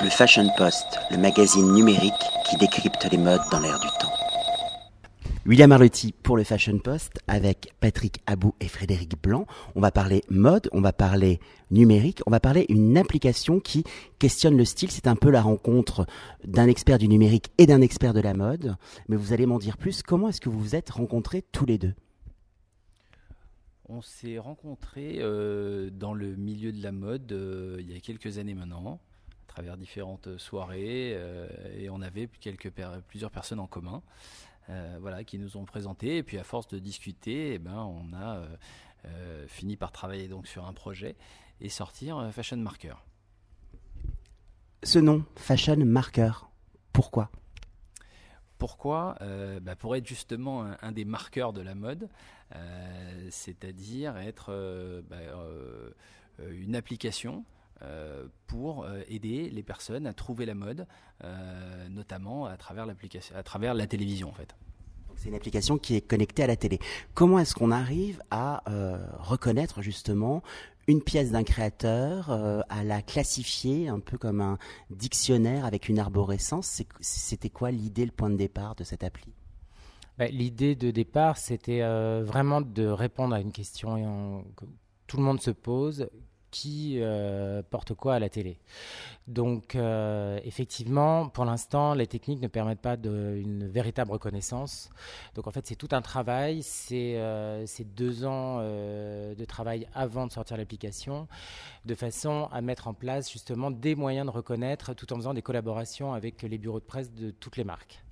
Le Fashion Post, le magazine numérique qui décrypte les modes dans l'air du temps. William Arlotti pour le Fashion Post avec Patrick Abou et Frédéric Blanc. On va parler mode, on va parler numérique, on va parler une application qui questionne le style. C'est un peu la rencontre d'un expert du numérique et d'un expert de la mode. Mais vous allez m'en dire plus. Comment est-ce que vous vous êtes rencontrés tous les deux? On s'est rencontrés euh, dans le milieu de la mode euh, il y a quelques années maintenant travers différentes soirées euh, et on avait quelques plusieurs personnes en commun. Euh, voilà, qui nous ont présenté. Et puis à force de discuter, eh ben, on a euh, fini par travailler donc sur un projet et sortir Fashion Marker. Ce nom, Fashion Marker, pourquoi? Pourquoi? Bah, Pour être justement un, des marqueurs de la mode, c'est-à-dire être bah, une application euh, pour euh, aider les personnes à trouver la mode, euh, notamment à travers l'application, à travers la télévision en fait. C'est une application qui est connectée à la télé. Comment est-ce qu'on arrive à reconnaître justement une pièce d'un créateur, à la classifier un peu comme un dictionnaire avec une arborescence? C'était quoi l'idée, le point de départ de cette appli? Bah, L'idée de départ, c'était vraiment de répondre à une question que tout le monde se pose qui euh, porte quoi à la télé. Donc euh, effectivement, pour l'instant, les techniques ne permettent pas une véritable reconnaissance. Donc en fait, c'est tout un travail, c'est euh, deux ans de travail avant de sortir l'application, de façon à mettre en place justement des moyens de reconnaître tout en faisant des collaborations avec les bureaux de presse de toutes les marques.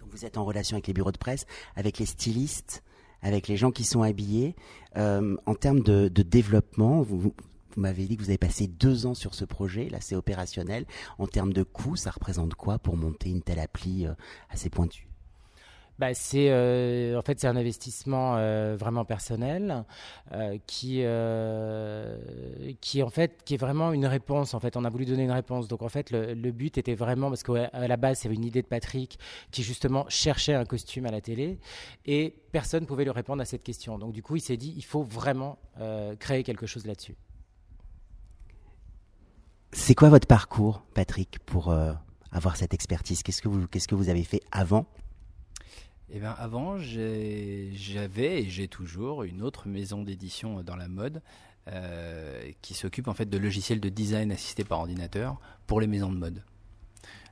Donc vous êtes en relation avec les bureaux de presse, avec les stylistes avec les gens qui sont habillés. en termes de, de développement, vous, vous m'avez dit que vous avez passé deux ans sur ce projet. Là, c'est opérationnel. En termes de coûts, ça représente quoi pour monter une telle appli euh, assez pointue? Bah, c'est euh, en fait c'est un investissement euh, vraiment personnel qui qui en fait qui est vraiment une réponse en fait on a voulu donner une réponse donc en fait le, but était vraiment parce qu'à la base c'est une idée de Patrick qui justement cherchait un costume à la télé et personne pouvait lui répondre à cette question donc du coup il s'est dit il faut vraiment créer quelque chose là-dessus c'est quoi votre parcours, Patrick, pour euh, avoir cette expertise? Qu'est-ce que vous, qu'est-ce que vous avez fait avant? Eh bien, avant, j'avais et j'ai toujours une autre maison d'édition dans la mode euh, qui s'occupe en fait de logiciels de design assistés par ordinateur pour les maisons de mode.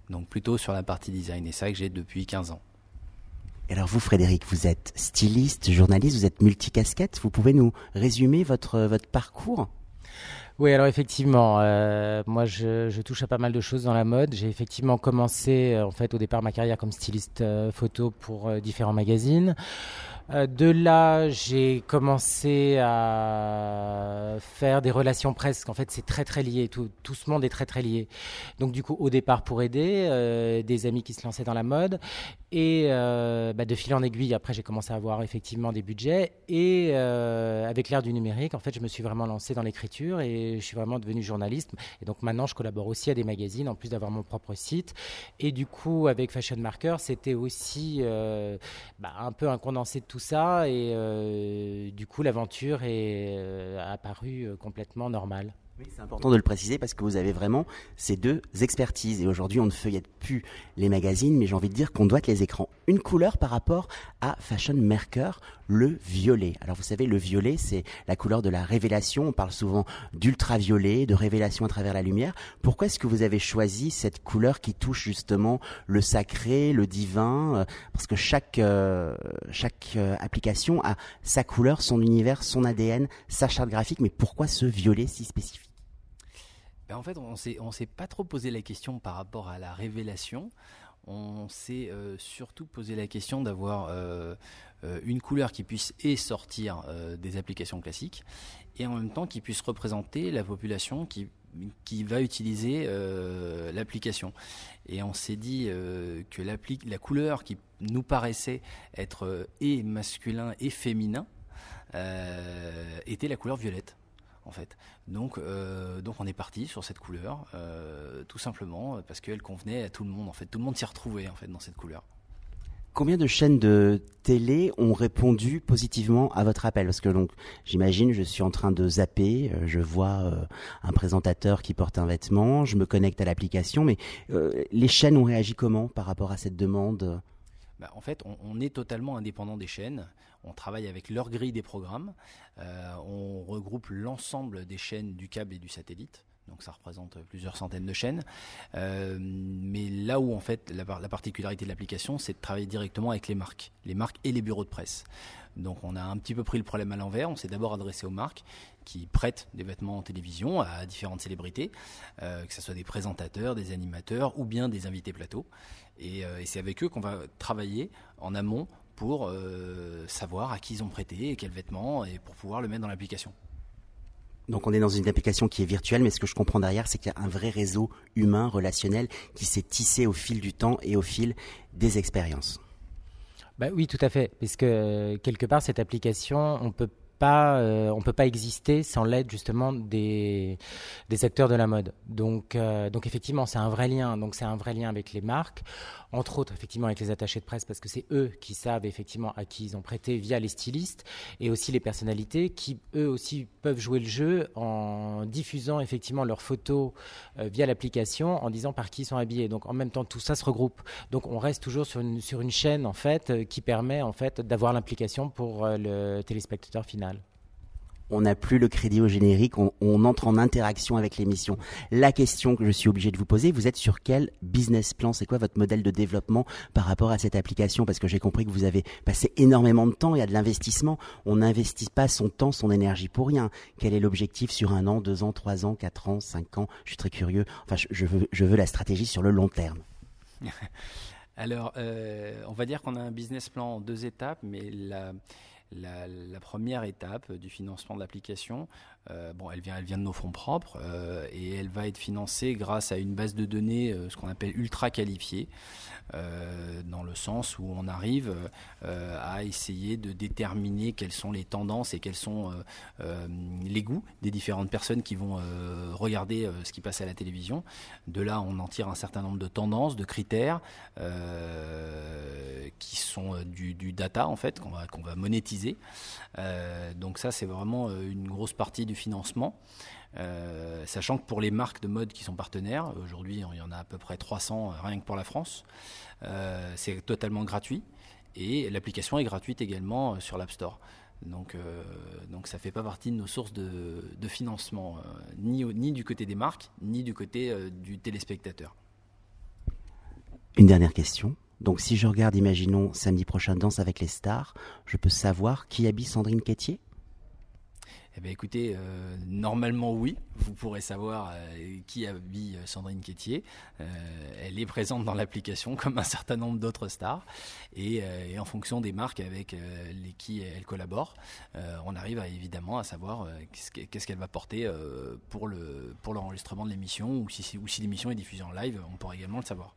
Donc plutôt sur la partie design, et ça que j'ai depuis 15 ans. Et alors vous, Frédéric, vous êtes styliste, journaliste, vous êtes multicasquette. Vous pouvez nous résumer votre, votre parcours? Oui, alors effectivement, euh, moi je, touche à pas mal de choses dans la mode. J'ai effectivement commencé euh, en fait au départ ma carrière comme styliste euh, photo pour différents magazines. Euh, de là, j'ai commencé à faire des relations presse. En fait, c'est très très lié. Tout, tout, ce monde est très très lié. Donc du coup, au départ pour aider, euh, des amis qui se lançaient dans la mode, et euh, bah, de fil en aiguille. Après, j'ai commencé à avoir effectivement des budgets. Et avec l'ère du numérique, en fait, je me suis vraiment lancé dans l'écriture et je suis vraiment devenu journaliste. Et donc maintenant, je collabore aussi à des magazines en plus d'avoir mon propre site. Et du coup, avec Fashion Marker, c'était aussi bah, un peu un condensé de tout ça et euh, du coup l'aventure est euh, apparue euh, complètement normale. Oui, c'est important de le préciser parce que vous avez vraiment ces deux expertises. Et aujourd'hui, on ne feuillette plus les magazines, mais j'ai envie de dire qu'on doit être les écrans. Une couleur par rapport à Fashion Marker, le violet. Alors vous savez, le violet, c'est la couleur de la révélation. On parle souvent d'ultraviolet, de révélation à travers la lumière. Pourquoi est-ce que vous avez choisi cette couleur qui touche justement le sacré, le divin euh, Parce que chaque, euh, chaque euh, application a sa couleur, son univers, son ADN, sa charte graphique. Mais pourquoi ce violet si spécifique? Ben, en fait, on ne s'est pas trop posé la question par rapport à la révélation. On s'est euh, surtout posé la question d'avoir euh, euh, une couleur qui puisse et sortir des applications classiques et en même temps qui puisse représenter la population qui va utiliser l'application. Et on s'est dit que la couleur qui nous paraissait être et masculin et féminin était la couleur violette en fait. Donc, euh, donc on est parti sur cette couleur, euh, tout simplement parce qu'elle convenait à tout le monde. En fait, tout le monde s'y retrouvait en fait dans cette couleur. Combien de chaînes de télé ont répondu positivement à votre appel? Parce que donc, j'imagine, je suis en train de zapper, euh, je vois un présentateur qui porte un vêtement, je me connecte à l'application, mais euh, les chaînes ont réagi comment par rapport à cette demande? Bah, en fait, on, est totalement indépendant des chaînes. On travaille avec leur grille des programmes. on regroupe l'ensemble des chaînes du câble et du satellite donc ça représente plusieurs centaines de chaînes. Euh, mais là où en fait la, particularité de l'application, c'est de travailler directement avec les marques, les marques et les bureaux de presse. Donc on a un petit peu pris le problème à l'envers. On s'est d'abord adressé aux marques qui prêtent des vêtements en télévision à différentes célébrités, euh, que ce soit des présentateurs, des animateurs ou bien des invités plateaux. Euh, et c'est avec eux qu'on va travailler en amont pour savoir à qui ils ont prêté et quels vêtements et pour pouvoir le mettre dans l'application. Donc on est dans une application qui est virtuelle, mais ce que je comprends derrière, c'est qu'il y a un vrai réseau humain, relationnel, qui s'est tissé au fil du temps et au fil des expériences. Bah oui, tout à fait, puisque euh, quelque part cette application, on peut pas, euh, on peut pas exister sans l'aide justement des, acteurs de la mode. Donc, euh, donc effectivement, c'est un vrai lien. Donc c'est un vrai lien avec les marques, entre autres effectivement avec les attachés de presse parce que c'est eux qui savent effectivement à qui ils ont prêté via les stylistes et aussi les personnalités qui eux aussi peuvent jouer le jeu en diffusant effectivement leurs photos euh, via l'application en disant par qui ils sont habillés. Donc en même temps tout ça se regroupe. Donc on reste toujours sur une, sur une chaîne en fait qui permet en fait d'avoir l'implication pour le téléspectateur final on n'a plus le crédit au générique, on, entre en interaction avec l'émission. La question que je suis obligé de vous poser, vous êtes sur quel business plan? C'est quoi votre modèle de développement par rapport à cette application? Parce que j'ai compris que vous avez passé énormément de temps, il y a de l'investissement. On n'investit pas son temps, son énergie pour rien. Quel est l'objectif sur un an, deux ans, trois ans, quatre ans, cinq ans? Je suis très curieux. Enfin, je, veux, la stratégie sur le long terme. Alors, euh, on va dire qu'on a un business plan en deux étapes, mais la la, première étape du financement de l'application, euh, bon, elle vient, elle vient de nos fonds propres euh, et elle va être financée grâce à une base de données, euh, ce qu'on appelle ultra qualifiée, dans le sens où on arrive à essayer de déterminer quelles sont les tendances et quels sont les goûts des différentes personnes qui vont regarder ce qui passe à la télévision. De là, on en tire un certain nombre de tendances, de critères qui sont du, data en fait qu'on va monétiser. Donc ça, c'est vraiment une grosse partie du financement. Euh, sachant que pour les marques de mode qui sont partenaires, aujourd'hui il y en a à peu près 300 euh, rien que pour la France, euh, c'est totalement gratuit et l'application est gratuite également sur l'App Store. Donc, donc ça ne fait pas partie de nos sources de, financement, ni du côté des marques, ni du côté du téléspectateur. Une dernière question. Donc si je regarde, imaginons, samedi prochain, Danse avec les stars, je peux savoir qui habille Sandrine Quétier? Eh bien, écoutez, euh, normalement oui, vous pourrez savoir euh, qui habille Sandrine Quétier. Euh, elle est présente dans l'application comme un certain nombre d'autres stars. Et, en fonction des marques avec les qui elle collabore, on arrive évidemment à savoir qu'est-ce qu'elle va porter pour le pour l'enregistrement de l'émission ou si, ou si l'émission est diffusée en live, on pourra également le savoir.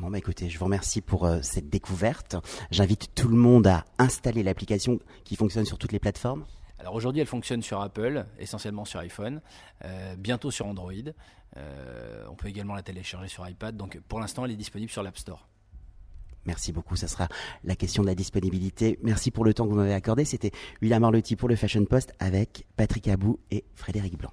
Bon bah écoutez, je vous remercie pour cette découverte. J'invite tout le monde à installer l'application qui fonctionne sur toutes les plateformes. Alors aujourd'hui, elle fonctionne sur Apple, essentiellement sur iPhone, euh, bientôt sur Android. Euh, on peut également la télécharger sur iPad. Donc pour l'instant, elle est disponible sur l'App Store. Merci beaucoup, ça sera la question de la disponibilité. Merci pour le temps que vous m'avez accordé. C'était William Arlotti pour le Fashion Post avec Patrick Abou et Frédéric Blanc.